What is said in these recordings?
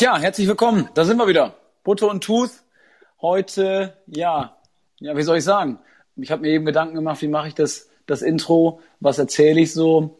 Ja, herzlich willkommen. Da sind wir wieder. Butter und Tooth. Heute, ja, ja, wie soll ich sagen? Ich habe mir eben Gedanken gemacht, wie mache ich das, das Intro? Was erzähle ich so?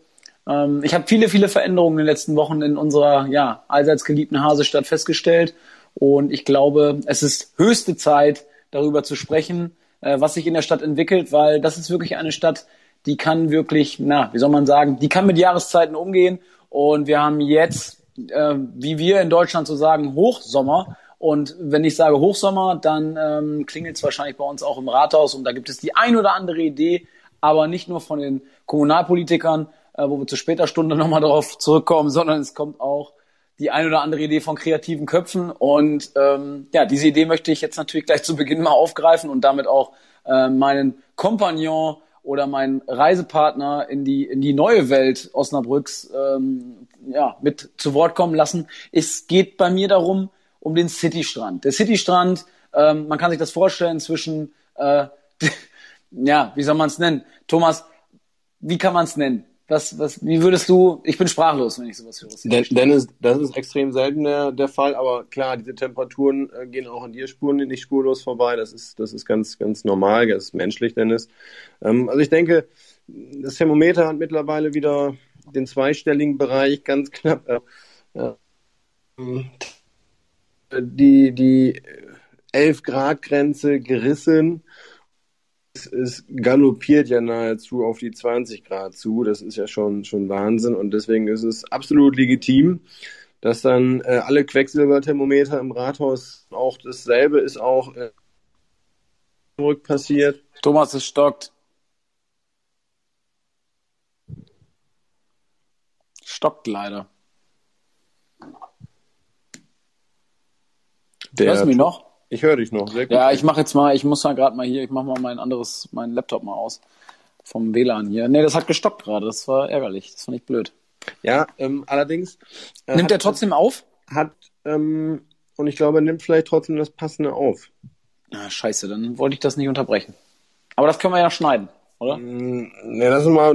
Ähm, ich habe viele, viele Veränderungen in den letzten Wochen in unserer, ja, allseits geliebten Hasestadt festgestellt. Und ich glaube, es ist höchste Zeit, darüber zu sprechen, äh, was sich in der Stadt entwickelt, weil das ist wirklich eine Stadt, die kann wirklich, na, wie soll man sagen, die kann mit Jahreszeiten umgehen. Und wir haben jetzt äh, wie wir in Deutschland so sagen, Hochsommer. Und wenn ich sage Hochsommer, dann ähm, klingelt es wahrscheinlich bei uns auch im Rathaus und da gibt es die ein oder andere Idee, aber nicht nur von den Kommunalpolitikern, äh, wo wir zu später Stunde nochmal darauf zurückkommen, sondern es kommt auch die ein oder andere Idee von kreativen Köpfen. Und ähm, ja, diese Idee möchte ich jetzt natürlich gleich zu Beginn mal aufgreifen und damit auch äh, meinen Kompagnon oder meinen Reisepartner in die in die neue Welt Osnabrücks ähm, ja, mit zu Wort kommen lassen. Es geht bei mir darum, um den Citystrand. Der Citystrand, ähm, man kann sich das vorstellen zwischen, äh, ja, wie soll man es nennen? Thomas, wie kann man es nennen? Was, was, wie würdest du, ich bin sprachlos, wenn ich sowas höre. Dennis, das ist extrem selten der, der Fall, aber klar, diese Temperaturen äh, gehen auch an dir Spuren nicht spurlos vorbei. Das ist, das ist ganz, ganz normal, das ist menschlich, Dennis. Ähm, also ich denke, das Thermometer hat mittlerweile wieder den zweistelligen Bereich ganz knapp. Äh, die, die 11 Grad Grenze gerissen. Es, es galoppiert ja nahezu auf die 20 Grad zu. Das ist ja schon, schon Wahnsinn. Und deswegen ist es absolut legitim, dass dann äh, alle Quecksilberthermometer im Rathaus auch dasselbe ist auch äh, zurück passiert. Thomas, es stockt. Stockt leider. Der Hörst du mich noch? Ich höre dich noch. Ja, ich mache jetzt mal, ich muss mal gerade mal hier, ich mache mal mein anderes, meinen Laptop mal aus. Vom WLAN hier. Nee, das hat gestoppt gerade. Das war ärgerlich. Das fand ich blöd. Ja, ähm, allerdings. Äh, nimmt er trotzdem auf? Hat, ähm, und ich glaube, er nimmt vielleicht trotzdem das Passende auf. Ah, scheiße, dann wollte ich das nicht unterbrechen. Aber das können wir ja schneiden, oder? Mm, ne, das ist mal.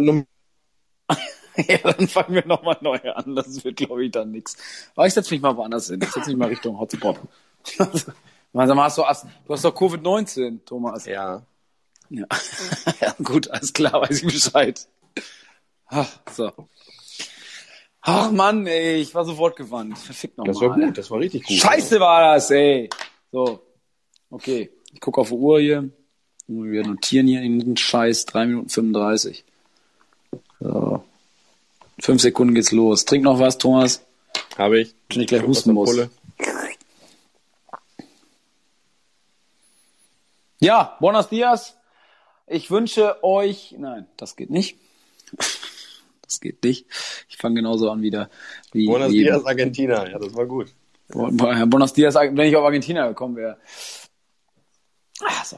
ja, dann fangen wir nochmal neu an. Das wird, glaube ich, dann nichts. Aber ich setze mich mal woanders hin. Ich setze mich mal Richtung Hotspot. also, hast du, du hast doch Covid-19, Thomas. Ja. Ja. ja, gut, alles klar, weiß ich Bescheid. Ach, so. Ach Mann, ey, ich war sofort gewandt. Verfickt nochmal. Das war gut, das war richtig gut. Scheiße war das, ey. So. Okay. Ich gucke auf die Uhr hier. Wir notieren hier den Scheiß. 3 Minuten 35. So. Fünf Sekunden geht's los. Trink noch was, Thomas. Habe ich. Wenn ich gleich husten muss. Ja, buenos dias. Ich wünsche euch, nein, das geht nicht. Das geht nicht. Ich fange genauso an wieder wie. Buenos wie dias, Argentina. Ja, das war gut. Buenos dias, wenn ich auf Argentina gekommen wäre. Ach so.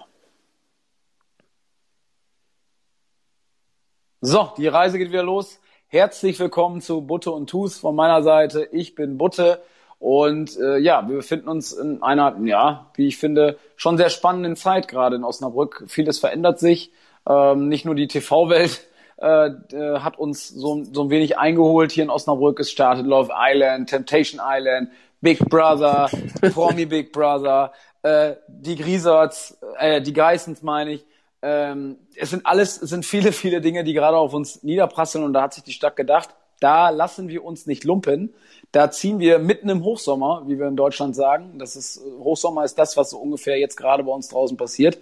So, die Reise geht wieder los. Herzlich willkommen zu Butte und Tus von meiner Seite. Ich bin Butte und äh, ja, wir befinden uns in einer, ja, wie ich finde, schon sehr spannenden Zeit gerade in Osnabrück. Vieles verändert sich. Ähm, nicht nur die TV-Welt äh, äh, hat uns so, so ein wenig eingeholt hier in Osnabrück. Es startet Love Island, Temptation Island, Big Brother, Promi Big Brother, äh, die Griesers, äh, die Geissens meine ich ähm, es sind alles, es sind viele, viele Dinge, die gerade auf uns niederprasseln und da hat sich die Stadt gedacht, da lassen wir uns nicht lumpen. Da ziehen wir mitten im Hochsommer, wie wir in Deutschland sagen. Das ist Hochsommer ist das, was so ungefähr jetzt gerade bei uns draußen passiert.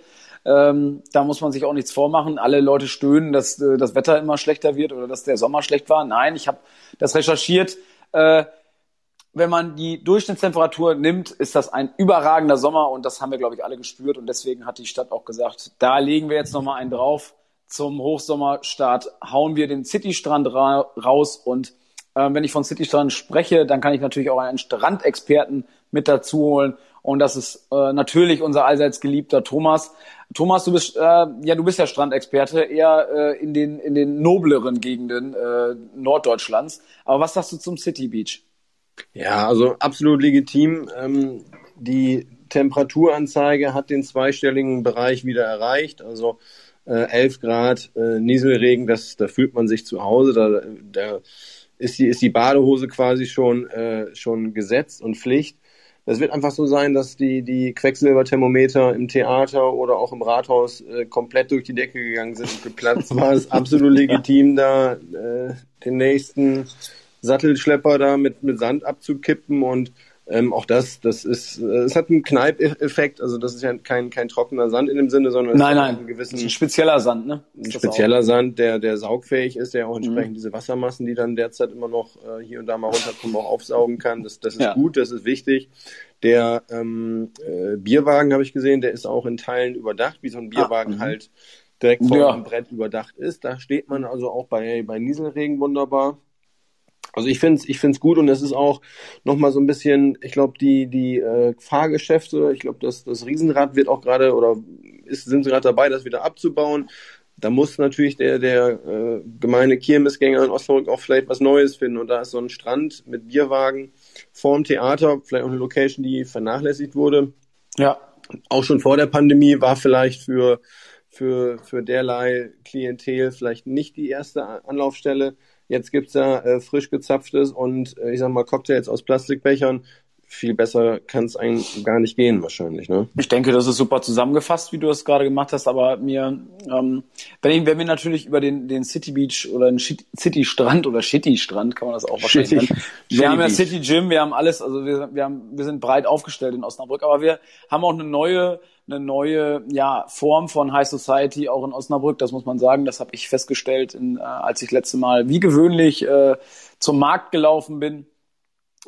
Ähm, da muss man sich auch nichts vormachen. Alle Leute stöhnen, dass äh, das Wetter immer schlechter wird oder dass der Sommer schlecht war. Nein, ich habe das recherchiert. Äh, wenn man die Durchschnittstemperatur nimmt, ist das ein überragender Sommer und das haben wir, glaube ich, alle gespürt und deswegen hat die Stadt auch gesagt, da legen wir jetzt nochmal einen drauf. Zum Hochsommerstart hauen wir den Citystrand ra raus und äh, wenn ich von Citystrand spreche, dann kann ich natürlich auch einen Strandexperten mit dazu holen und das ist äh, natürlich unser allseits geliebter Thomas. Thomas, du bist äh, ja du bist ja Strandexperte eher äh, in den in den nobleren Gegenden äh, Norddeutschlands. Aber was sagst du zum City Beach? Ja, also absolut legitim. Ähm, die Temperaturanzeige hat den zweistelligen Bereich wieder erreicht. Also äh, 11 Grad äh, Nieselregen, das, da fühlt man sich zu Hause. Da, da ist die, ist die Badehose quasi schon, äh, schon gesetzt und Pflicht. Das wird einfach so sein, dass die, die Quecksilberthermometer im Theater oder auch im Rathaus äh, komplett durch die Decke gegangen sind und geplatzt war. Es absolut legitim, da äh, den nächsten Sattelschlepper da mit, mit Sand abzukippen und ähm, auch das, das ist, äh, es hat einen Kneipeffekt, also das ist ja kein, kein trockener Sand in dem Sinne, sondern nein, nein, einen gewissen, ein spezieller Sand, ne? Ein spezieller Sand, der, der saugfähig ist, der auch entsprechend mhm. diese Wassermassen, die dann derzeit immer noch äh, hier und da mal runterkommen, auch aufsaugen kann. Das, das ist ja. gut, das ist wichtig. Der ähm, äh, Bierwagen habe ich gesehen, der ist auch in Teilen überdacht, wie so ein Bierwagen ah, halt direkt vor ja. dem Brett überdacht ist. Da steht man also auch bei, bei Nieselregen wunderbar. Also ich finde es ich find's gut und es ist auch nochmal so ein bisschen, ich glaube, die, die äh, Fahrgeschäfte, ich glaube, das, das Riesenrad wird auch gerade oder ist, sind sie gerade dabei, das wieder abzubauen. Da muss natürlich der, der äh, gemeine Kirmesgänger in Osnabrück auch vielleicht was Neues finden. Und da ist so ein Strand mit Bierwagen vorm Theater, vielleicht auch eine Location, die vernachlässigt wurde. Ja. Auch schon vor der Pandemie war vielleicht für, für, für derlei Klientel vielleicht nicht die erste Anlaufstelle. Jetzt gibt's ja äh, frisch gezapftes und äh, ich sag mal Cocktails aus Plastikbechern. Viel besser kann es eigentlich gar nicht gehen, wahrscheinlich. Ne? Ich denke, das ist super zusammengefasst, wie du es gerade gemacht hast. Aber mir, ähm, wenn, ich, wenn wir natürlich über den, den City Beach oder den City Strand oder Shitty Strand, kann man das auch wahrscheinlich Shitty. nennen. Wir Shitty haben ja City Gym, wir haben alles, also wir, wir, haben, wir sind breit aufgestellt in Osnabrück, aber wir haben auch eine neue eine neue ja, Form von High Society auch in Osnabrück. Das muss man sagen. Das habe ich festgestellt, in, äh, als ich letzte Mal wie gewöhnlich äh, zum Markt gelaufen bin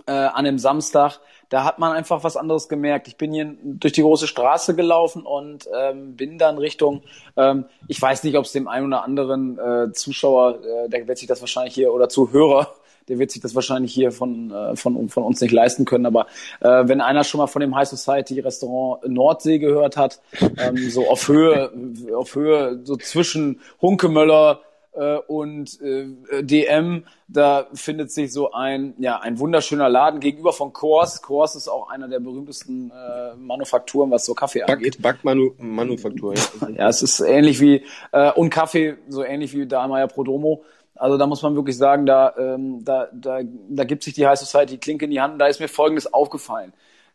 äh, an dem Samstag. Da hat man einfach was anderes gemerkt. Ich bin hier durch die große Straße gelaufen und ähm, bin dann Richtung, ähm, ich weiß nicht, ob es dem einen oder anderen äh, Zuschauer, äh, der wird sich das wahrscheinlich hier, oder Zuhörer der wird sich das wahrscheinlich hier von, äh, von, von uns nicht leisten können. Aber äh, wenn einer schon mal von dem High Society Restaurant Nordsee gehört hat, ähm, so auf Höhe, auf Höhe, so zwischen Hunkemöller äh, und äh, DM, da findet sich so ein, ja, ein wunderschöner Laden gegenüber von Kors. Kors ist auch einer der berühmtesten äh, Manufakturen, was so Kaffee Back, angeht. Backmanufaktur, ja. ja, es ist ähnlich wie, äh, und Kaffee, so ähnlich wie Dahlmeier Prodomo. Also da muss man wirklich sagen, da, ähm, da, da, da gibt sich die High Society Klinke in die Hand. Da ist mir Folgendes aufgefallen.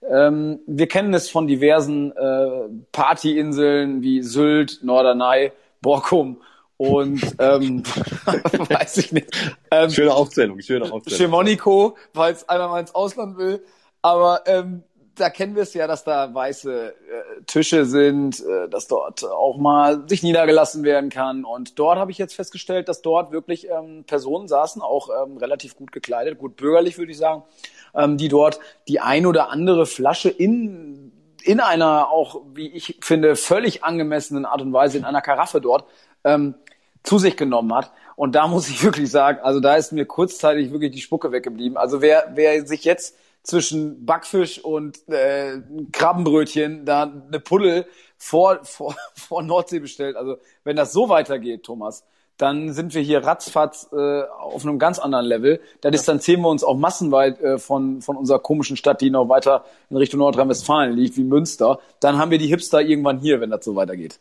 Ähm, wir kennen es von diversen äh, Partyinseln wie Sylt, Norderney, Borkum und ähm, weiß ich nicht. Ähm, schöne Aufzählung, schöne Aufzählung. Chemoniko, weil es einmal mal ins Ausland will. Aber ähm, da kennen wir es ja, dass da weiße äh, Tische sind, äh, dass dort auch mal sich niedergelassen werden kann. Und dort habe ich jetzt festgestellt, dass dort wirklich ähm, Personen saßen, auch ähm, relativ gut gekleidet, gut bürgerlich würde ich sagen, ähm, die dort die ein oder andere Flasche in in einer auch, wie ich finde, völlig angemessenen Art und Weise in einer Karaffe dort ähm, zu sich genommen hat. Und da muss ich wirklich sagen, also da ist mir kurzzeitig wirklich die Spucke weggeblieben. Also wer, wer sich jetzt zwischen Backfisch und äh, Krabbenbrötchen da eine Puddel vor, vor, vor Nordsee bestellt. Also wenn das so weitergeht, Thomas, dann sind wir hier ratzfatz äh, auf einem ganz anderen Level. Da distanzieren wir uns auch massenweit äh, von, von unserer komischen Stadt, die noch weiter in Richtung Nordrhein-Westfalen liegt, wie Münster. Dann haben wir die Hipster irgendwann hier, wenn das so weitergeht.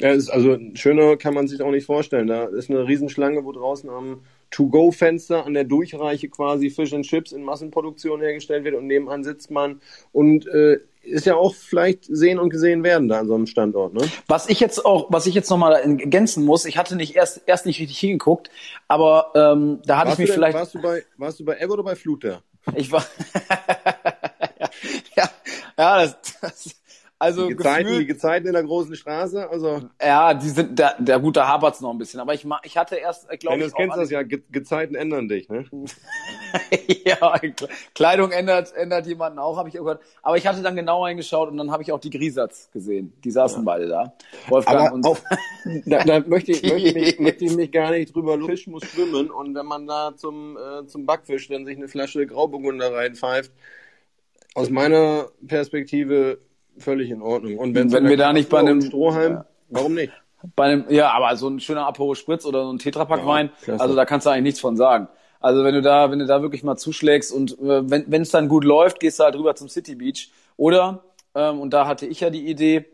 Ja, ist, also schöner kann man sich auch nicht vorstellen. Da ist eine Riesenschlange, wo draußen am To-Go-Fenster an der Durchreiche quasi Fish and Chips in Massenproduktion hergestellt wird und nebenan sitzt man und äh, ist ja auch vielleicht sehen und gesehen werden da an so einem Standort, ne? Was ich jetzt auch, was ich jetzt nochmal ergänzen muss, ich hatte nicht erst erst nicht richtig hingeguckt, aber ähm, da hatte ich mich denn, vielleicht. Warst du bei warst du bei Ever oder bei Fluter? Ich war ja, ja, das, das also die Gezeiten, gefühlt, die Gezeiten in der großen Straße, also ja, die sind da, der gute hapert's noch ein bisschen, aber ich ich hatte erst glaube ich Dennis, kennst das ja, Ge Gezeiten ändern dich, ne? ja, Kleidung ändert ändert jemanden auch, habe ich gehört, aber ich hatte dann genauer hingeschaut und dann habe ich auch die Grisatz gesehen. Die saßen ja. beide da. Wolfgang aber und auf, da, da möchte ich möchte ich, mich, möchte ich mich gar nicht drüber Fisch muss schwimmen und wenn man da zum äh, zum Backfisch dann sich eine Flasche Grauburgunder reinpfeift, aus meiner Perspektive völlig in Ordnung. Und wenn wir da nicht bei einem Strohhalm, ja. warum nicht? Bei einem, ja, aber so ein schöner Aperol Spritz oder so ein Tetrapack Wein, ja, also da kannst du eigentlich nichts von sagen. Also wenn du da, wenn du da wirklich mal zuschlägst und äh, wenn wenn es dann gut läuft, gehst du halt rüber zum City Beach. Oder ähm, und da hatte ich ja die Idee,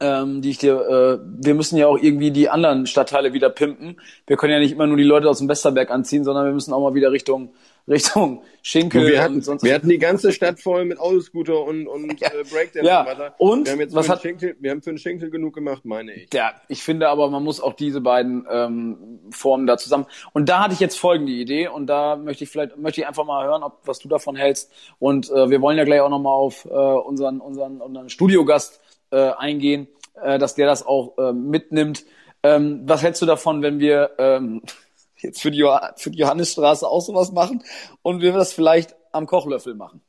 ähm, die ich dir, äh, wir müssen ja auch irgendwie die anderen Stadtteile wieder pimpen. Wir können ja nicht immer nur die Leute aus dem Westerberg anziehen, sondern wir müssen auch mal wieder Richtung Richtung Schinkel wir hatten, und sonst Wir hatten die ganze Stadt voll mit Autoscooter und, und Ja. äh, Breakdance Ja. und weiter. Und? wir haben jetzt Was für, hat- Schinkel, wir haben für den Schinkel genug gemacht, meine ich. Ja, ich finde aber, man muss auch diese beiden ähm, Formen da zusammen. Und da hatte ich jetzt folgende Idee und da möchte ich vielleicht möchte ich einfach mal hören, ob was du davon hältst. Und äh, wir wollen ja gleich auch noch mal auf äh, unseren unseren unseren Studiogast äh, eingehen, äh, dass der das auch äh, mitnimmt. Ähm, was hältst du davon, wenn wir ähm, jetzt für die, Joh- für die Johannesstraße auch sowas machen und wir das vielleicht am Kochlöffel machen?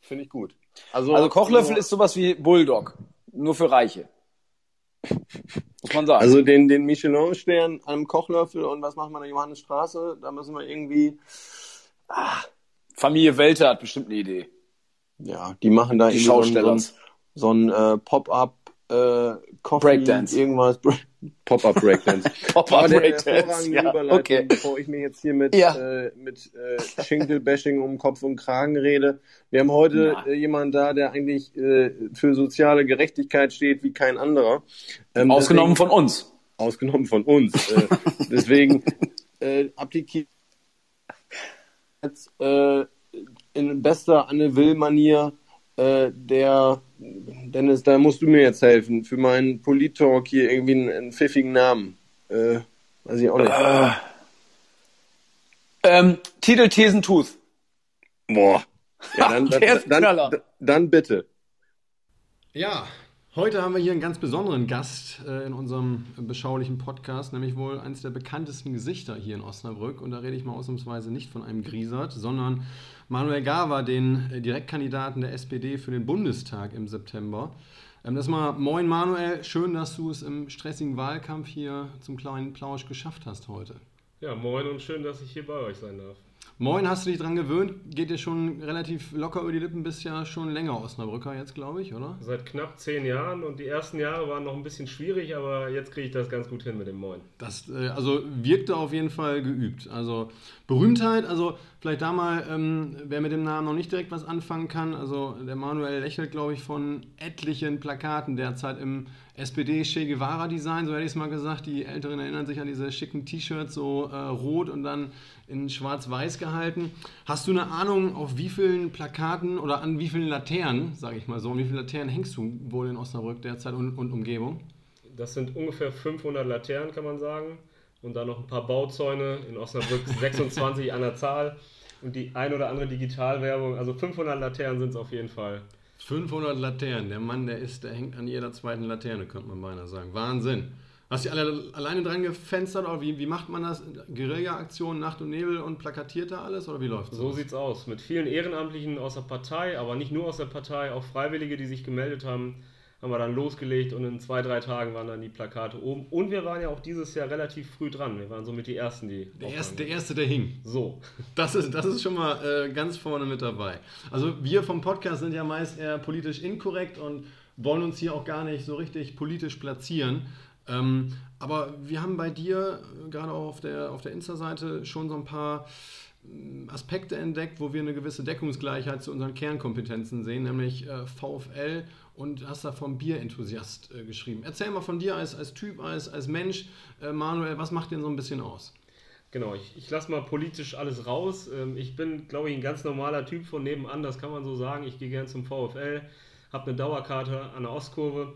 Finde ich gut. Also, Also Kochlöffel ist sowas wie Bulldog, nur für Reiche. Muss man sagen. Also den, den Michelin-Stern am Kochlöffel und was machen wir an der Johannesstraße? Da müssen wir irgendwie, Familie Welter hat bestimmt eine Idee. ja, die machen da Die irgendwie so Schaustellers. So ein äh, Pop-up äh, Coffee, Breakdance. irgendwas. Pop-up Breakdance. Pop-up Breakdance, hervorragende ja, okay. bevor ich mir jetzt hier mit, Ja. äh, mit äh, Schinkelbashing um Kopf und Kragen rede. Wir haben heute Ja. äh, jemanden da, der eigentlich äh, für soziale Gerechtigkeit steht wie kein anderer. Ähm, Ausgenommen deswegen- von uns. ausgenommen von uns. äh, deswegen äh, abdikiert jetzt äh, in bester Anne Will-Manier äh, der Dennis, da musst du mir jetzt helfen für meinen Polit-Talk hier irgendwie einen, einen pfiffigen Namen. Äh, weiß ich auch nicht. Ähm, Titel Thesen Tooth. Boah. Ja, dann, Der ist dann, dann, dann bitte. Ja, heute haben wir hier einen ganz besonderen Gast äh, in unserem beschaulichen Podcast, nämlich wohl eines der bekanntesten Gesichter hier in Osnabrück. Und da rede ich mal ausnahmsweise nicht von einem Griesert, sondern Manuel Gava, den äh, Direktkandidaten der SPD für den Bundestag im September. Ähm, das mal Moin Manuel, schön, dass du es im stressigen Wahlkampf hier zum kleinen Plausch geschafft hast heute. Ja, moin und schön, dass ich hier bei euch sein darf. Moin, hast du dich dran gewöhnt? Geht dir schon relativ locker über die Lippen, bist ja schon länger Osnabrücker jetzt, glaube ich, oder? Seit knapp zehn Jahren und die ersten Jahre waren noch ein bisschen schwierig, aber jetzt kriege ich das ganz gut hin mit dem Moin. Das äh, also wirkte auf jeden Fall geübt. Also Berühmtheit, also vielleicht da mal, ähm, wer mit dem Namen noch nicht direkt was anfangen kann, also der Manuel lächelt, glaube ich, von etlichen Plakaten derzeit im SPD Che Guevara Design, so hätte ich es mal gesagt. Die Älteren erinnern sich an diese schicken T-Shirts, so äh, rot und dann in schwarz-weiß gehalten. Hast du eine Ahnung, auf wie vielen Plakaten oder an wie vielen Laternen, sage ich mal so, an wie vielen Laternen hängst du wohl in Osnabrück derzeit und, und Umgebung? Das sind ungefähr 500 Laternen, kann man sagen. Und dann noch ein paar Bauzäune in Osnabrück, 26 an der Zahl. Und die ein oder andere Digitalwerbung. Also 500 Laternen sind es auf jeden Fall. 500 Laternen. Der Mann, der ist, der hängt an jeder zweiten Laterne, könnte man beinahe sagen. Wahnsinn. Hast du alle alleine dran gefenstert oder wie, wie macht man das? Guerilla-Aktion, Nacht und Nebel und plakatiert da alles oder wie läuft So sieht's aus. Mit vielen Ehrenamtlichen aus der Partei, aber nicht nur aus der Partei, auch Freiwillige, die sich gemeldet haben, haben wir dann losgelegt und in zwei, drei Tagen waren dann die Plakate oben. Und wir waren ja auch dieses Jahr relativ früh dran. Wir waren somit die Ersten, die. Der erste, der erste, der hing. So. Das ist, das ist schon mal äh, ganz vorne mit dabei. Also wir vom Podcast sind ja meist eher politisch inkorrekt und wollen uns hier auch gar nicht so richtig politisch platzieren. Ähm, aber wir haben bei dir, äh, gerade auch auf der, auf der Insta-Seite, schon so ein paar ähm, Aspekte entdeckt, wo wir eine gewisse Deckungsgleichheit zu unseren Kernkompetenzen sehen, nämlich äh, VfL und hast da vom Bierenthusiast äh, geschrieben. Erzähl mal von dir als, als Typ, als, als Mensch, äh, Manuel, was macht den so ein bisschen aus? Genau, ich, ich lasse mal politisch alles raus. Ähm, Ich bin, glaube ich, ein ganz normaler Typ von nebenan, das kann man so sagen. Ich gehe gern zum VfL, habe eine Dauerkarte an der Ostkurve.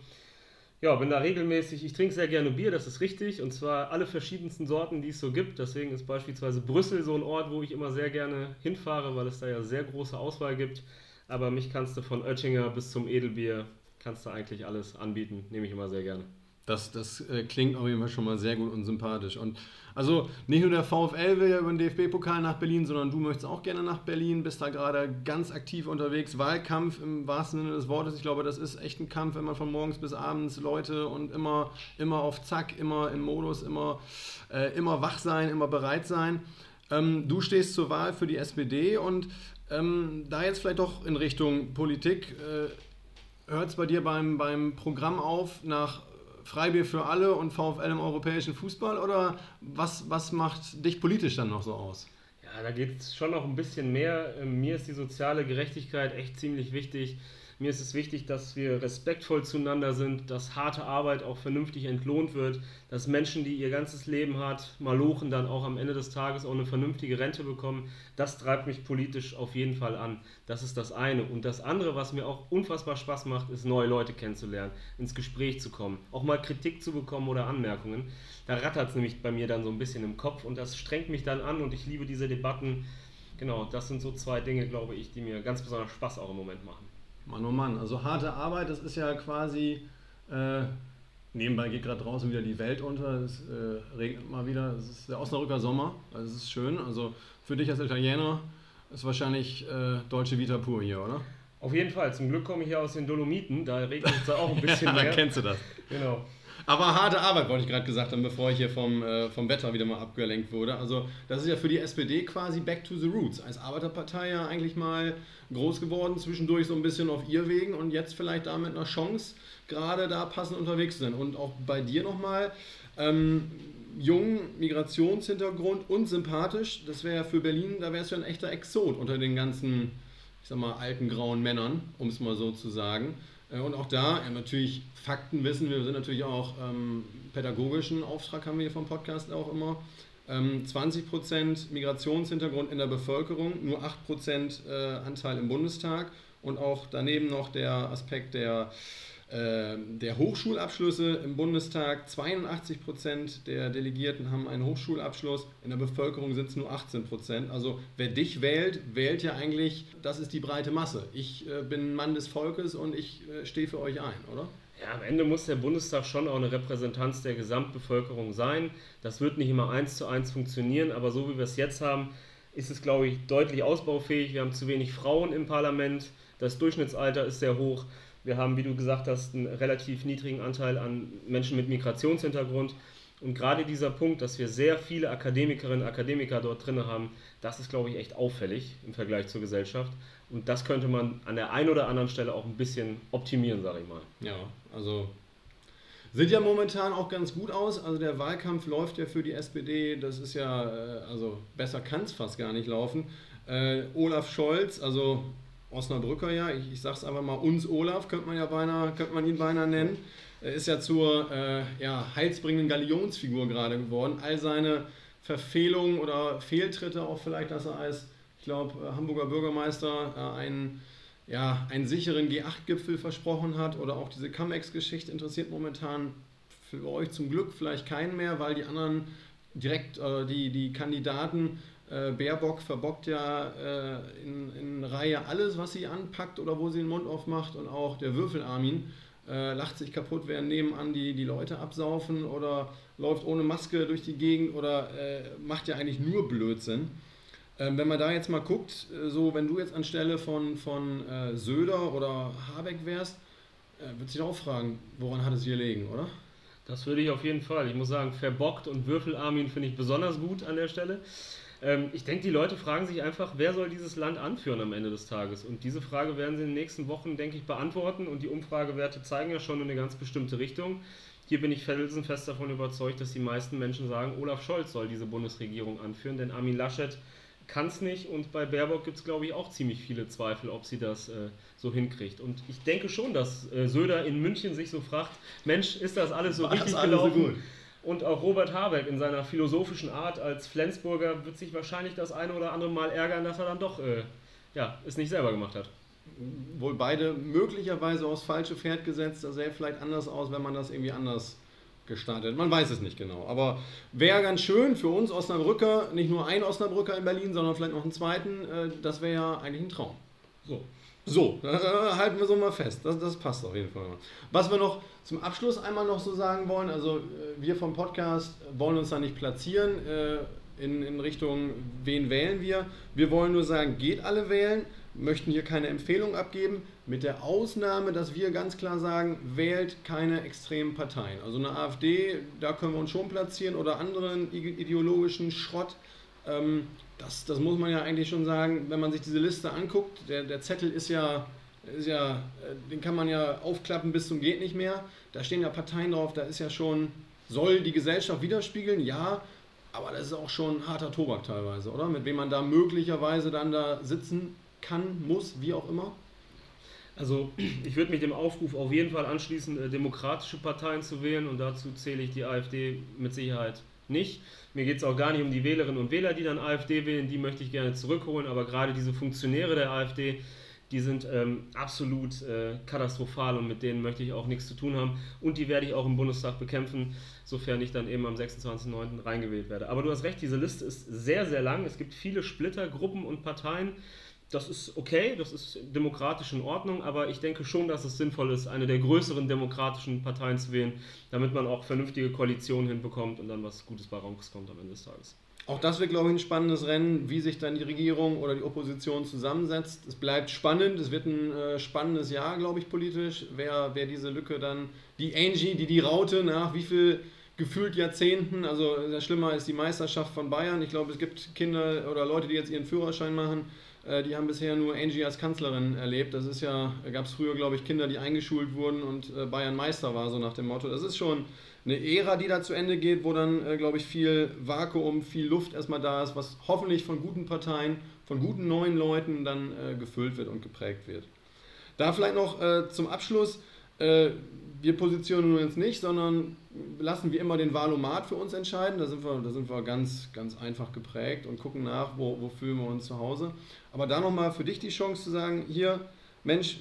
Ja, bin da regelmäßig. Ich trinke sehr gerne Bier, das ist richtig. Und zwar alle verschiedensten Sorten, die es so gibt. Deswegen ist beispielsweise Brüssel so ein Ort, wo ich immer sehr gerne hinfahre, weil es da ja sehr große Auswahl gibt. Aber mich kannst du von Oettinger bis zum Edelbier, kannst du eigentlich alles anbieten. Nehme ich immer sehr gerne. Das, das äh, klingt auf jeden Fall schon mal sehr gut und sympathisch. Und also nicht nur der VfL will ja über den DFB-Pokal nach Berlin, sondern du möchtest auch gerne nach Berlin, bist da gerade ganz aktiv unterwegs. Wahlkampf im wahrsten Sinne des Wortes. Ich glaube, das ist echt ein Kampf, wenn man von morgens bis abends Leute und immer, immer auf Zack, immer im Modus, immer, äh, immer wach sein, immer bereit sein. Ähm, du stehst zur Wahl für die SPD und ähm, da jetzt vielleicht doch in Richtung Politik. Äh, Hört es bei dir beim, beim Programm auf nach Freibier für alle und VfL im europäischen Fußball oder was, was macht dich politisch dann noch so aus? Ja, da geht es schon noch ein bisschen mehr. Ähm, Mir ist die soziale Gerechtigkeit echt ziemlich wichtig. Mir ist es wichtig, dass wir respektvoll zueinander sind, dass harte Arbeit auch vernünftig entlohnt wird, dass Menschen, die ihr ganzes Leben hart malochen, dann auch am Ende des Tages auch eine vernünftige Rente bekommen. Das treibt mich politisch auf jeden Fall an. Das ist das eine. Und das andere, was mir auch unfassbar Spaß macht, ist neue Leute kennenzulernen, ins Gespräch zu kommen, auch mal Kritik zu bekommen oder Anmerkungen. Da rattert es nämlich bei mir dann so ein bisschen im Kopf und das strengt mich dann an und ich liebe diese Debatten. Genau, das sind so zwei Dinge, glaube ich, die mir ganz besonders Spaß auch im Moment machen. Mann, oh Mann, also harte Arbeit, das ist ja quasi, äh, nebenbei geht gerade draußen wieder die Welt unter, es äh, regnet mal wieder, es ist der Osnabrücker Sommer, also es ist schön, also für dich als Italiener ist wahrscheinlich äh, deutsche Vita pur hier, oder? Auf jeden Fall, zum Glück komme ich ja aus den Dolomiten, da regnet es auch ein bisschen mehr. da kennst du das. Genau. Aber harte Arbeit, wollte ich gerade gesagt haben, bevor ich hier vom, äh, vom Wetter wieder mal abgelenkt wurde. Also das ist ja für die SPD quasi back to the roots. Als Arbeiterpartei ja eigentlich mal groß geworden, zwischendurch so ein bisschen auf ihr Wegen und jetzt vielleicht da mit einer Chance gerade da passend unterwegs sind. Und auch bei dir nochmal, ähm, jung, Migrationshintergrund und sympathisch, das wäre ja für Berlin, da wärst du ja ein echter Exot unter den ganzen, ich sag mal, alten grauen Männern, um es mal so zu sagen. Äh, und auch da, ja, natürlich Fakten wissen wir, wir sind natürlich auch ähm, pädagogischen Auftrag haben wir hier vom Podcast auch immer. Ähm, 20% Migrationshintergrund in der Bevölkerung, nur 8% äh, Anteil im Bundestag und auch daneben noch der Aspekt der der Hochschulabschlüsse im Bundestag, 82 Prozent der Delegierten haben einen Hochschulabschluss, in der Bevölkerung sind es nur 18 Prozent. Also wer dich wählt, wählt ja eigentlich, das ist die breite Masse. Ich äh, bin Mann des Volkes und ich äh, stehe für euch ein, oder? Ja, am Ende muss der Bundestag schon auch eine Repräsentanz der Gesamtbevölkerung sein. Das wird nicht immer eins zu eins funktionieren, aber so wie wir es jetzt haben, ist es, glaube ich, deutlich ausbaufähig. Wir haben zu wenig Frauen im Parlament, das Durchschnittsalter ist sehr hoch. Wir haben, wie du gesagt hast, einen relativ niedrigen Anteil an Menschen mit Migrationshintergrund. Und gerade dieser Punkt, dass wir sehr viele Akademikerinnen und Akademiker dort drin haben, das ist, glaube ich, echt auffällig im Vergleich zur Gesellschaft. Und das könnte man an der einen oder anderen Stelle auch ein bisschen optimieren, sage ich mal. Ja, also sieht ja momentan auch ganz gut aus. Also der Wahlkampf läuft ja für die SPD, das ist ja, äh, also besser kann es fast gar nicht laufen. Äh, Olaf Scholz, also Osnabrücker ja, ich, ich sage es einfach mal, uns Olaf, könnte man ja beinahe, könnte man ihn beinahe nennen, er ist ja zur äh, ja, heilsbringenden Galionsfigur gerade geworden. All seine Verfehlungen oder Fehltritte, auch vielleicht, dass er als, ich glaube, äh, Hamburger Bürgermeister äh, einen, ja, einen sicheren G8-Gipfel versprochen hat oder auch diese Comex-Geschichte interessiert momentan für euch zum Glück vielleicht keinen mehr, weil die anderen direkt, äh, die, die Kandidaten äh, Baerbock verbockt ja äh, in, in Reihe alles, was sie anpackt oder wo sie den Mund aufmacht und auch der Würfelarmin äh, lacht sich kaputt, während nebenan die, die Leute absaufen oder läuft ohne Maske durch die Gegend oder äh, macht ja eigentlich nur Blödsinn. Ähm, wenn man da jetzt mal guckt, äh, so wenn du jetzt anstelle von, von äh, Söder oder Habeck wärst, äh, würde sich auch fragen, woran hat es hier gelegen, oder? Das würde ich auf jeden Fall. Ich muss sagen, verbockt und Würfelarmin finde ich besonders gut an der Stelle. Ähm, ich denke, die Leute fragen sich einfach, wer soll dieses Land anführen am Ende des Tages? Und diese Frage werden sie in den nächsten Wochen, denke ich, beantworten. Und die Umfragewerte zeigen ja schon in eine ganz bestimmte Richtung. Hier bin ich felsenfest davon überzeugt, dass die meisten Menschen sagen, Olaf Scholz soll diese Bundesregierung anführen, denn Armin Laschet kann es nicht und bei Baerbock gibt es, glaube ich, auch ziemlich viele Zweifel, ob sie das äh, so hinkriegt. Und ich denke schon, dass äh, Söder in München sich so fragt, Mensch, ist das alles so War richtig gelaufen? So und auch Robert Habeck in seiner philosophischen Art als Flensburger wird sich wahrscheinlich das eine oder andere Mal ärgern, dass er dann doch äh, ja, es nicht selber gemacht hat. Wohl beide möglicherweise aufs falsche Pferd gesetzt. Das sähe vielleicht anders aus, wenn man das irgendwie anders gestartet. Man weiß es nicht genau. Aber wäre ganz schön für uns Osnabrücker, nicht nur ein Osnabrücker in Berlin, sondern vielleicht noch einen zweiten. Äh, das wäre ja eigentlich ein Traum. So. So, halten wir so mal fest. Das, das passt auf jeden Fall. Was wir noch zum Abschluss einmal noch so sagen wollen, also äh, wir vom Podcast wollen uns da nicht platzieren äh, in, in Richtung, wen wählen wir. Wir wollen nur sagen, geht alle wählen, möchten hier keine Empfehlung abgeben, mit der Ausnahme, dass wir ganz klar sagen, wählt keine extremen Parteien. Also eine AfD, da können wir uns schon platzieren oder anderen ideologischen Schrott. Ähm, das, das muss man ja eigentlich schon sagen, wenn man sich diese Liste anguckt. Der, der Zettel ist ja, ist ja, äh, den kann man ja aufklappen bis zum geht nicht mehr. Da stehen ja Parteien drauf, da ist ja schon, soll die Gesellschaft widerspiegeln, ja, aber das ist auch schon harter Tobak teilweise, oder? Mit wem man da möglicherweise dann da sitzen kann, muss, wie auch immer. Also ich würde mich dem Aufruf auf jeden Fall anschließen, äh, demokratische Parteien zu wählen und dazu zähle ich die AfD mit Sicherheit nicht. Mir geht es auch gar nicht um die Wählerinnen und Wähler, die dann AfD wählen, die möchte ich gerne zurückholen, aber gerade diese Funktionäre der AfD, die sind ähm, absolut äh, katastrophal und mit denen möchte ich auch nichts zu tun haben. Und die werde ich auch im Bundestag bekämpfen, sofern ich dann eben am 26.09. reingewählt werde. Aber du hast recht, diese Liste ist sehr, sehr lang. Es gibt viele Splittergruppen und Parteien das ist okay, das ist demokratisch in Ordnung, aber ich denke schon, dass es sinnvoll ist, eine der größeren demokratischen Parteien zu wählen, damit man auch vernünftige Koalitionen hinbekommt und dann was Gutes bei rauskommt am Ende des Tages. Auch das wird, glaube ich, ein spannendes Rennen, wie sich dann die Regierung oder die Opposition zusammensetzt. Es bleibt spannend, es wird ein äh, spannendes Jahr, glaube ich, politisch. Wer, wer diese Lücke dann, die Angie, die die Raute nach wie viel gefühlt Jahrzehnten, also das Schlimmer ist die Meisterschaft von Bayern. Ich glaube, es gibt Kinder oder Leute, die jetzt ihren Führerschein machen, äh, die haben bisher nur Angie als Kanzlerin erlebt. Das ist ja, gab es früher, glaube ich, Kinder, die eingeschult wurden und äh, Bayern Meister war, so nach dem Motto. Das ist schon eine Ära, die da zu Ende geht, wo dann, äh, glaube ich, viel Vakuum, viel Luft erstmal da ist, was hoffentlich von guten Parteien, von guten neuen Leuten dann gefüllt wird und geprägt wird. Da vielleicht noch zum Abschluss wir positionieren uns nicht, sondern lassen wie immer den Valomat für uns entscheiden. Da sind wir, da sind wir ganz, ganz einfach geprägt und gucken nach, wo, wo fühlen wir uns zu Hause. Aber da nochmal für dich die Chance zu sagen, hier, Mensch,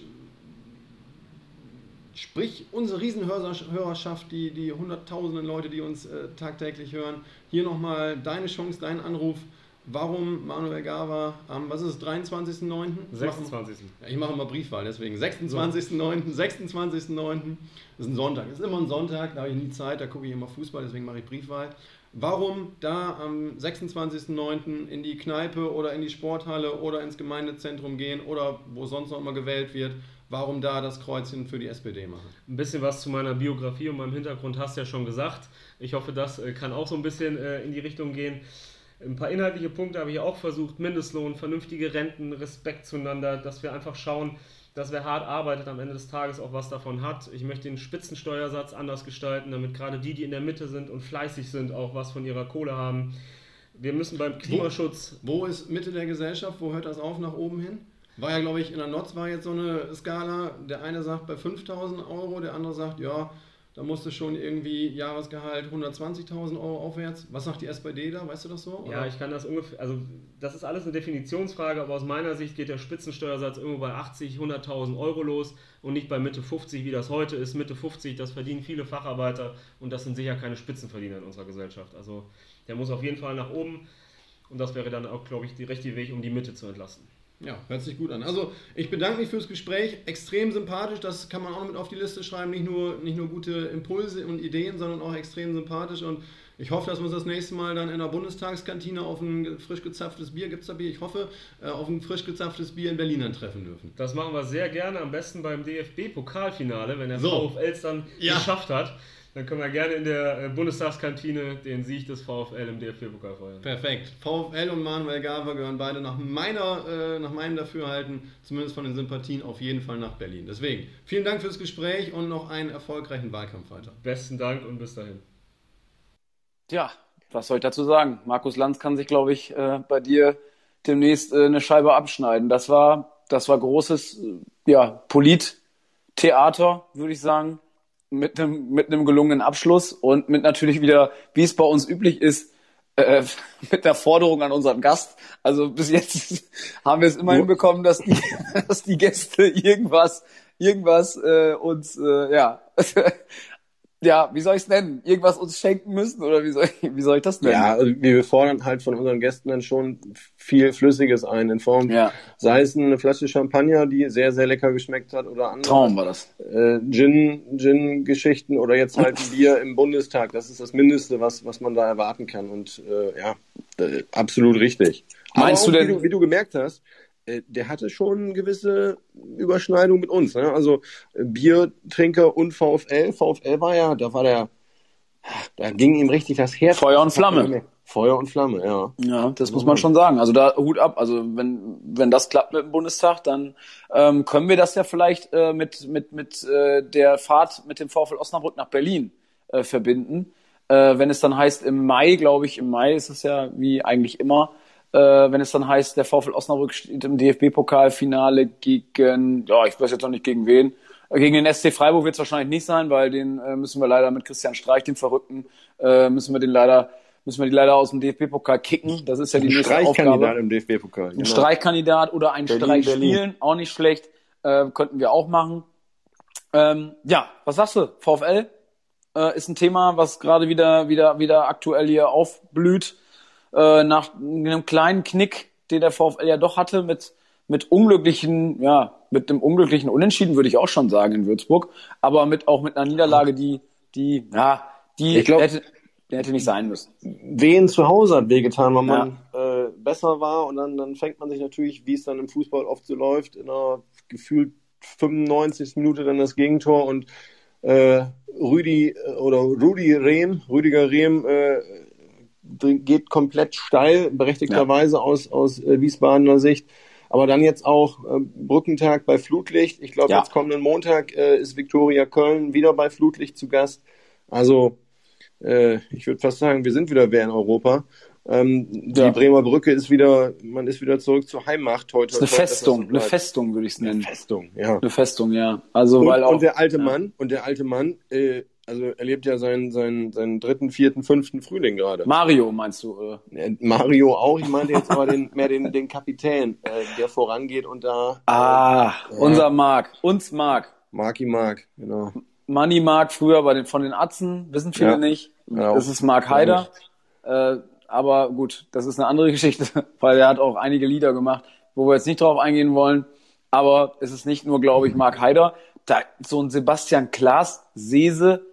sprich unsere Riesenhörerschaft, die, die hunderttausenden Leute, die uns äh, tagtäglich hören, hier nochmal deine Chance, dein Anruf warum Manuel Gava am, was ist es, 23.09.? 26. Ja, ich mache immer Briefwahl, deswegen 26.09., 26.09. ist ein Sonntag. Das ist immer ein Sonntag, da habe ich nie Zeit, da gucke ich immer Fußball, deswegen mache ich Briefwahl. Warum da am 26.09. in die Kneipe oder in die Sporthalle oder ins Gemeindezentrum gehen oder wo sonst noch immer gewählt wird, warum da das Kreuzchen für die SPD machen? Ein bisschen was zu meiner Biografie und meinem Hintergrund hast du ja schon gesagt. Ich hoffe, das äh, kann auch so ein bisschen äh, in die Richtung gehen. Ein paar inhaltliche Punkte habe ich auch versucht. Mindestlohn, vernünftige Renten, Respekt zueinander, dass wir einfach schauen, dass wer hart arbeitet, am Ende des Tages auch was davon hat. Ich möchte den Spitzensteuersatz anders gestalten, damit gerade die, die in der Mitte sind und fleißig sind, auch was von ihrer Kohle haben. Wir müssen beim Klimaschutz. Wo, wo ist Mitte der Gesellschaft? Wo hört das auf nach oben hin? War ja, glaube ich, in der NOTS war jetzt so eine Skala. Der eine sagt bei 5000 Euro, der andere sagt, ja, da musste schon irgendwie Jahresgehalt 120.000 Euro aufwärts. Was sagt die SPD da? Weißt du das so? Oder? Ja, ich kann das ungefähr, also das ist alles eine Definitionsfrage, aber aus meiner Sicht geht der Spitzensteuersatz irgendwo bei 80, 100.000 Euro los und nicht bei Mitte 50, wie das heute ist. Mitte 50, das verdienen viele Facharbeiter und das sind sicher keine Spitzenverdiener in unserer Gesellschaft. Also der muss auf jeden Fall nach oben und das wäre dann auch, glaube ich, der richtige Weg, um die Mitte zu entlasten. Ja, hört sich gut an. Also ich bedanke mich fürs Gespräch. Extrem sympathisch, das kann man auch mit auf die Liste schreiben. Nicht nur, nicht nur gute Impulse und Ideen, sondern auch extrem sympathisch. Und ich hoffe, dass wir uns das nächste Mal dann in der Bundestagskantine auf ein frisch gezapftes Bier, gibt es da Bier? Ich hoffe, äh, auf ein frisch gezapftes Bier in Berlin dann treffen dürfen. Das machen wir sehr gerne, am besten beim DFB-Pokalfinale, wenn der so. VfL es dann ja. geschafft hat. Dann können wir gerne in der äh, Bundestagskantine den Sieg des VfL im DFB-Pokal feiern. Perfekt. VfL und Manuel Gava gehören beide nach, meiner, äh, nach meinem Dafürhalten, zumindest von den Sympathien, auf jeden Fall nach Berlin. Deswegen, vielen Dank fürs Gespräch und noch einen erfolgreichen Wahlkampf weiter. Besten Dank und bis dahin. Tja, was soll ich dazu sagen? Markus Lanz kann sich, glaube ich, äh, bei dir demnächst äh, eine Scheibe abschneiden. Das war, das war großes äh, ja, Polit-Theater, würde ich sagen mit einem, mit einem gelungenen Abschluss und mit natürlich wieder, wie es bei uns üblich ist, äh, mit der Forderung an unseren Gast. Also bis jetzt haben wir es immer hinbekommen, dass die, dass die Gäste irgendwas, irgendwas äh, uns äh, ja ja, wie soll ich es nennen? Irgendwas uns schenken müssen oder wie soll ich, wie soll ich das nennen? Ja, also wir fordern halt von unseren Gästen dann schon viel Flüssiges ein in Form, ja. sei es eine Flasche Champagner, die sehr, sehr lecker geschmeckt hat oder andere. Traum war das. Äh, Gin, Gin-Geschichten oder jetzt halt ein Bier im Bundestag. Das ist das Mindeste, was, was man da erwarten kann und äh, ja, äh, absolut richtig. Meinst du denn? Wie du, wie du gemerkt hast, der hatte schon gewisse Überschneidung mit uns. Ne? Also äh, Biertrinker und VfL. VfL war ja, da war der, da ging ihm richtig das Herz. Feuer und Flamme. Feuer und Flamme, ja. Ja, das muss man schon sagen. Also da Hut ab. Also wenn wenn das klappt mit dem Bundestag, dann ähm, können wir das ja vielleicht äh, mit mit mit äh, der Fahrt mit dem VfL Osnabrück nach Berlin äh, verbinden. Äh, wenn es dann heißt im Mai, glaube ich, im Mai ist es ja wie eigentlich immer äh, wenn es dann heißt, der VfL Osnabrück steht im DFB-Pokalfinale gegen, ja, ich weiß jetzt noch nicht gegen wen. Äh, gegen den SC Freiburg wird es wahrscheinlich nicht sein, weil den äh, müssen wir leider mit Christian Streich, dem Verrückten, äh, müssen wir den leider müssen wir die leider aus dem DFB-Pokal kicken. Das ist ja die Ein nächste Streichkandidat Aufgabe. im DFB-Pokal. Ein Streichkandidat oder ein Berlin, Streich Berlin. spielen, auch nicht schlecht. Äh, könnten wir auch machen. Ähm, ja, was sagst du? VfL äh, ist ein Thema, was gerade wieder, wieder, wieder aktuell hier aufblüht. Äh, nach einem kleinen Knick, den der VfL ja doch hatte, mit, mit unglücklichen, ja, mit einem unglücklichen Unentschieden, würde ich auch schon sagen, in Würzburg. Aber mit, auch mit einer Niederlage, die, die, ja, die Ich glaub- hätte, die hätte nicht sein müssen. Wen zu Hause hat wehgetan, weil man äh, besser war und dann, dann fängt man sich natürlich, wie es dann im Fußball oft so läuft, in einer gefühlt 95. Minute dann das Gegentor und äh, Rüdi äh, oder Rudi Rehm, Rüdiger Rehm äh, geht komplett steil, berechtigterweise aus, aus äh, Wiesbadener Sicht. Aber dann jetzt auch äh, Brückentag bei Flutlicht. Ich glaube, Ja. jetzt kommenden Montag äh, ist Viktoria Köln wieder bei Flutlicht zu Gast. Also äh, ich würde fast sagen, wir sind wieder wer in Europa. Ähm, die Ja. Bremer Brücke ist wieder, man ist wieder zurück zur Heimmacht heute. Das ist eine Festung, eine Festung würde ich es Eine nennen. Festung, ja. Eine Festung, ja. Also Und, weil auch und der alte Mann, und der alte Mann, äh, also erlebt ja seinen, seinen, seinen dritten, vierten, fünften Frühling gerade. Mario meinst du? Äh? Äh, Mario auch, ich meinte jetzt aber den, mehr den, den Kapitän, äh, der vorangeht und da Ah, unser Mark, uns Mark. Marki Mark, genau. Money Mark früher bei den von den Atzen, wissen viele Ja. nicht. Ja, das ist Mark Haider. Äh, aber gut, das ist eine andere Geschichte, weil er hat auch einige Lieder gemacht, wo wir jetzt nicht drauf eingehen wollen. Aber es ist nicht nur, glaube ich, Mark Haider. Da, so ein Sebastian Klaas, Sese,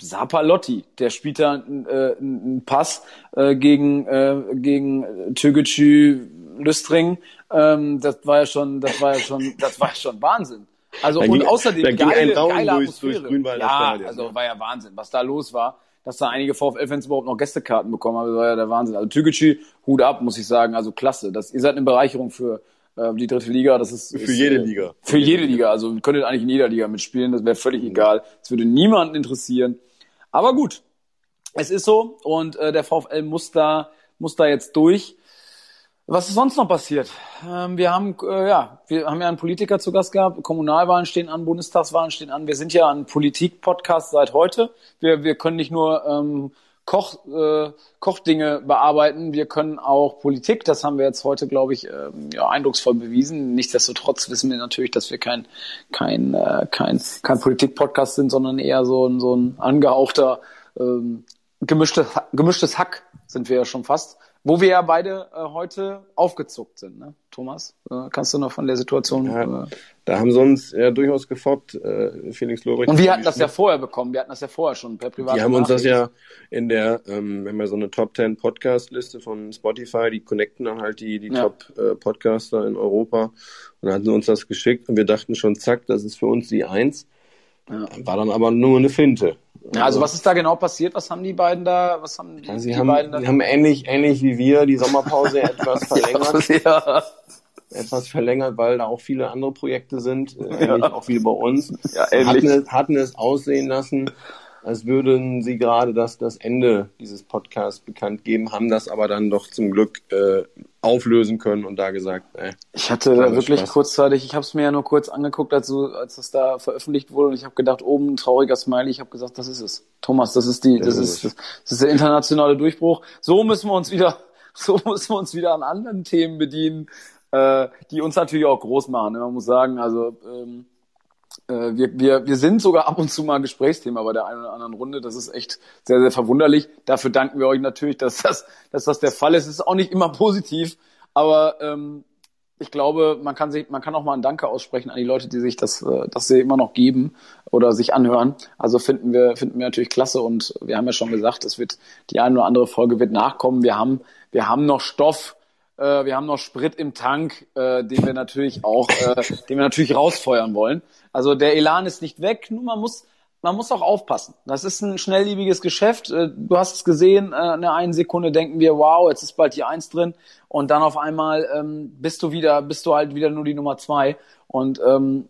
Sapalotti, der spielt da einen, äh, einen Pass äh, gegen äh, gegen Türkgücü Lüstring. Ähm, das war ja schon, das war ja schon, das war ja schon Wahnsinn. Also Da und ging- außerdem ging geile, geile Atmosphäre. ja, also ja. war ja Wahnsinn, was da los war. Dass da einige VfL-Fans überhaupt noch Gästekarten bekommen haben, das war ja der Wahnsinn. Also Türkgücü, Hut ab, muss ich sagen. Also klasse. Das, ihr seid eine Bereicherung für äh, die dritte Liga. Das ist Für ist, jede äh, Liga. Für jede Liga. Also ihr könntet eigentlich in jeder Liga mitspielen. Das wäre völlig egal. Es würde niemanden interessieren. Aber gut, es ist so und äh, der VfL muss da muss da jetzt durch. Was ist sonst noch passiert? Ähm, wir haben äh, ja, wir haben ja einen Politiker zu Gast gehabt. Kommunalwahlen stehen an, Bundestagswahlen stehen an. Wir sind ja ein Politik-Podcast seit heute. Wir wir können nicht nur ähm, Koch äh, Kochdinge bearbeiten, wir können auch Politik. Das haben wir jetzt heute, glaube ich, ähm, ja eindrucksvoll bewiesen. Nichtsdestotrotz wissen wir natürlich, dass wir kein kein äh, kein kein Politik-Podcast sind, sondern eher so ein so ein angehauchter ähm, gemischtes, gemischtes Hack sind wir ja schon fast. Wo wir ja beide äh, heute aufgezuckt sind, ne? Thomas, äh, kannst du noch von der Situation? Ja, Äh, Da haben sie uns ja durchaus gefoppt, äh, Felix Lobrecht. und wir hatten das ja vorher bekommen, wir hatten das ja vorher schon per Privat. Die haben uns das ja in der, ähm, wir haben ja so eine Top 10 Podcast-Liste von Spotify, die connecten dann halt die, die Ja. Top-Podcaster in Europa und dann hatten sie uns das geschickt und wir dachten schon, zack, das ist für uns die Eins. Ja. War dann aber nur eine Finte. Ja, also was ist da genau passiert? Was haben die beiden da? Was haben die, sie die haben, beiden da? sie haben ähnlich, ähnlich wie wir die Sommerpause etwas verlängert, ja, etwas verlängert, weil da auch viele andere Projekte sind, äh, ähnlich auch wie bei uns. ja, hatten es, hatten es aussehen lassen, als würden sie gerade das, das Ende dieses Podcasts bekannt geben, haben das aber dann doch zum Glück äh, auflösen können und da gesagt, äh, Ich hatte da wirklich Spaß. kurzzeitig, ich habe es mir ja nur kurz angeguckt, als, als das da veröffentlicht wurde und ich habe gedacht, oben ein trauriger Smiley, ich habe gesagt, das ist es. Thomas, das ist die, das, Das ist, ist das ist der internationale Durchbruch. So müssen wir uns wieder, so müssen wir uns wieder an anderen Themen bedienen, äh, die uns natürlich auch groß machen. ne? Man muss sagen, also ähm, äh, wir, wir, wir sind sogar ab und zu mal Gesprächsthema bei der einen oder anderen Runde. Das ist echt sehr, sehr verwunderlich. Dafür danken wir euch natürlich, dass das, dass das der Fall ist. Es ist auch nicht immer positiv, aber ähm, ich glaube, man kann sich, man kann auch mal ein Danke aussprechen an die Leute, die sich das, äh, das sie immer noch geben oder sich anhören. Also finden wir, finden wir natürlich klasse und wir haben ja schon gesagt, es wird die eine oder andere Folge wird nachkommen. Wir haben, wir haben noch Stoff, äh, wir haben noch Sprit im Tank, äh, den wir natürlich auch, äh, den wir natürlich rausfeuern wollen. Also der Elan ist nicht weg, nur man muss, man muss auch aufpassen. Das ist ein schnelllebiges Geschäft. Äh, Du hast es gesehen, äh, in der einen Sekunde denken wir, wow, jetzt ist bald die Eins drin und dann auf einmal ähm, bist du wieder, bist du halt wieder nur die Nummer zwei. Und ähm,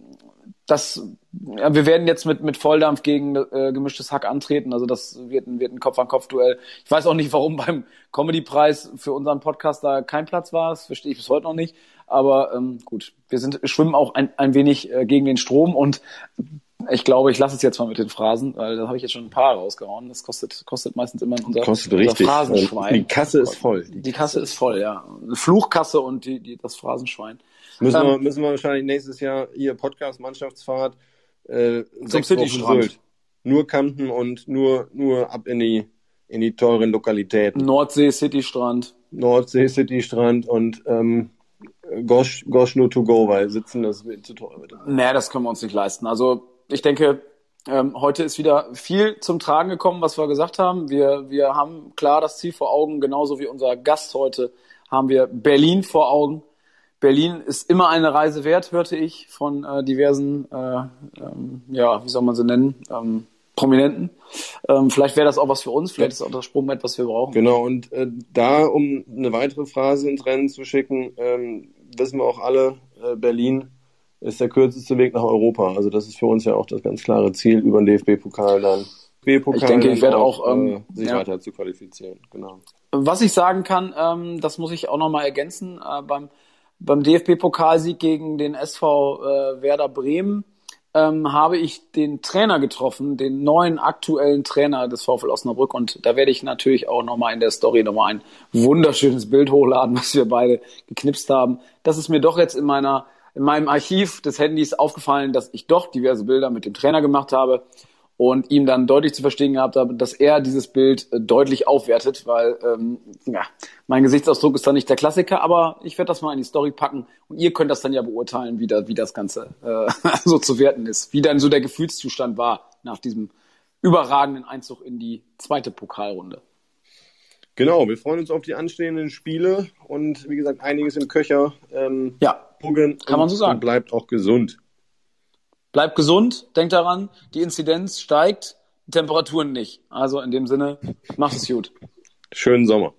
das, ja, wir werden jetzt mit, mit Volldampf gegen äh, gemischtes Hack antreten. Also das wird ein, wird ein Kopf-an-Kopf-Duell. Ich weiß auch nicht, warum beim Comedy-Preis für unseren Podcast da kein Platz war. Das verstehe ich bis heute noch nicht. Aber ähm, gut, wir sind schwimmen auch ein, ein wenig äh, gegen den Strom und ich glaube, ich lasse es jetzt mal mit den Phrasen, weil da habe ich jetzt schon ein paar rausgehauen. Das kostet, kostet meistens immer unser, Kostet unser richtig. Phrasenschwein. Die Kasse ist voll. Die Kasse ist voll, ja. Eine Fluchkasse und die, die, das Phrasenschwein. Müssen, Ähm, wir, müssen wir wahrscheinlich nächstes Jahr hier Podcast-Mannschaftsfahrt äh, sechs City-Strand. Wochen Sylt. Nur Kampen und nur, nur ab in die, in die teuren Lokalitäten. Nordsee, Citystrand. Nordsee, City, Strand und ähm, Gosh, Gosh nur to go, weil sitzen, das zu teuer. Nee, das können wir uns nicht leisten. Also ich denke, ähm, heute ist wieder viel zum Tragen gekommen, was wir gesagt haben. Wir, wir haben klar das Ziel vor Augen, genauso wie unser Gast heute haben wir Berlin vor Augen. Berlin ist immer eine Reise wert, hörte ich von äh, diversen, äh, ähm, ja, wie soll man sie nennen, ähm, Prominenten. Ähm, vielleicht wäre das auch was für uns, vielleicht ist auch das Sprungbrett, was wir brauchen. Genau, und äh, da, um eine weitere Phrase ins Rennen zu schicken, ähm, wissen wir auch alle, äh, Berlin ist der kürzeste Weg nach Europa. Also das ist für uns ja auch das ganz klare Ziel, über den DFB-Pokal dann. DFB-Pokal Ich denke, ich werde auch, ähm, äh, sich ja. weiter zu qualifizieren. Genau. Was ich sagen kann, ähm, das muss ich auch nochmal ergänzen, äh, beim, beim DFB-Pokalsieg gegen den SV äh, Werder Bremen ähm, habe ich den Trainer getroffen, den neuen aktuellen Trainer des VfL Osnabrück und da werde ich natürlich auch nochmal in der Story nochmal ein wunderschönes Bild hochladen, was wir beide geknipst haben. Das ist mir doch jetzt in meiner in meinem Archiv des Handys aufgefallen, dass ich doch diverse Bilder mit dem Trainer gemacht habe und ihm dann deutlich zu verstehen gehabt habe, dass er dieses Bild äh, deutlich aufwertet, weil ähm, ja, mein Gesichtsausdruck ist dann nicht der Klassiker, aber ich werde das mal in die Story packen und ihr könnt das dann ja beurteilen, wie, da, wie das Ganze äh, so zu werten ist, wie dann so der Gefühlszustand war nach diesem überragenden Einzug in die zweite Pokalrunde. Genau, wir freuen uns auf die anstehenden Spiele und wie gesagt, einiges im Köcher. Ähm, Ja, Gucken Kann man so sagen. Und bleibt auch gesund. bleibt gesund, denkt daran, die Inzidenz steigt, die Temperaturen nicht. Also in dem Sinne, macht es gut. Schönen Sommer.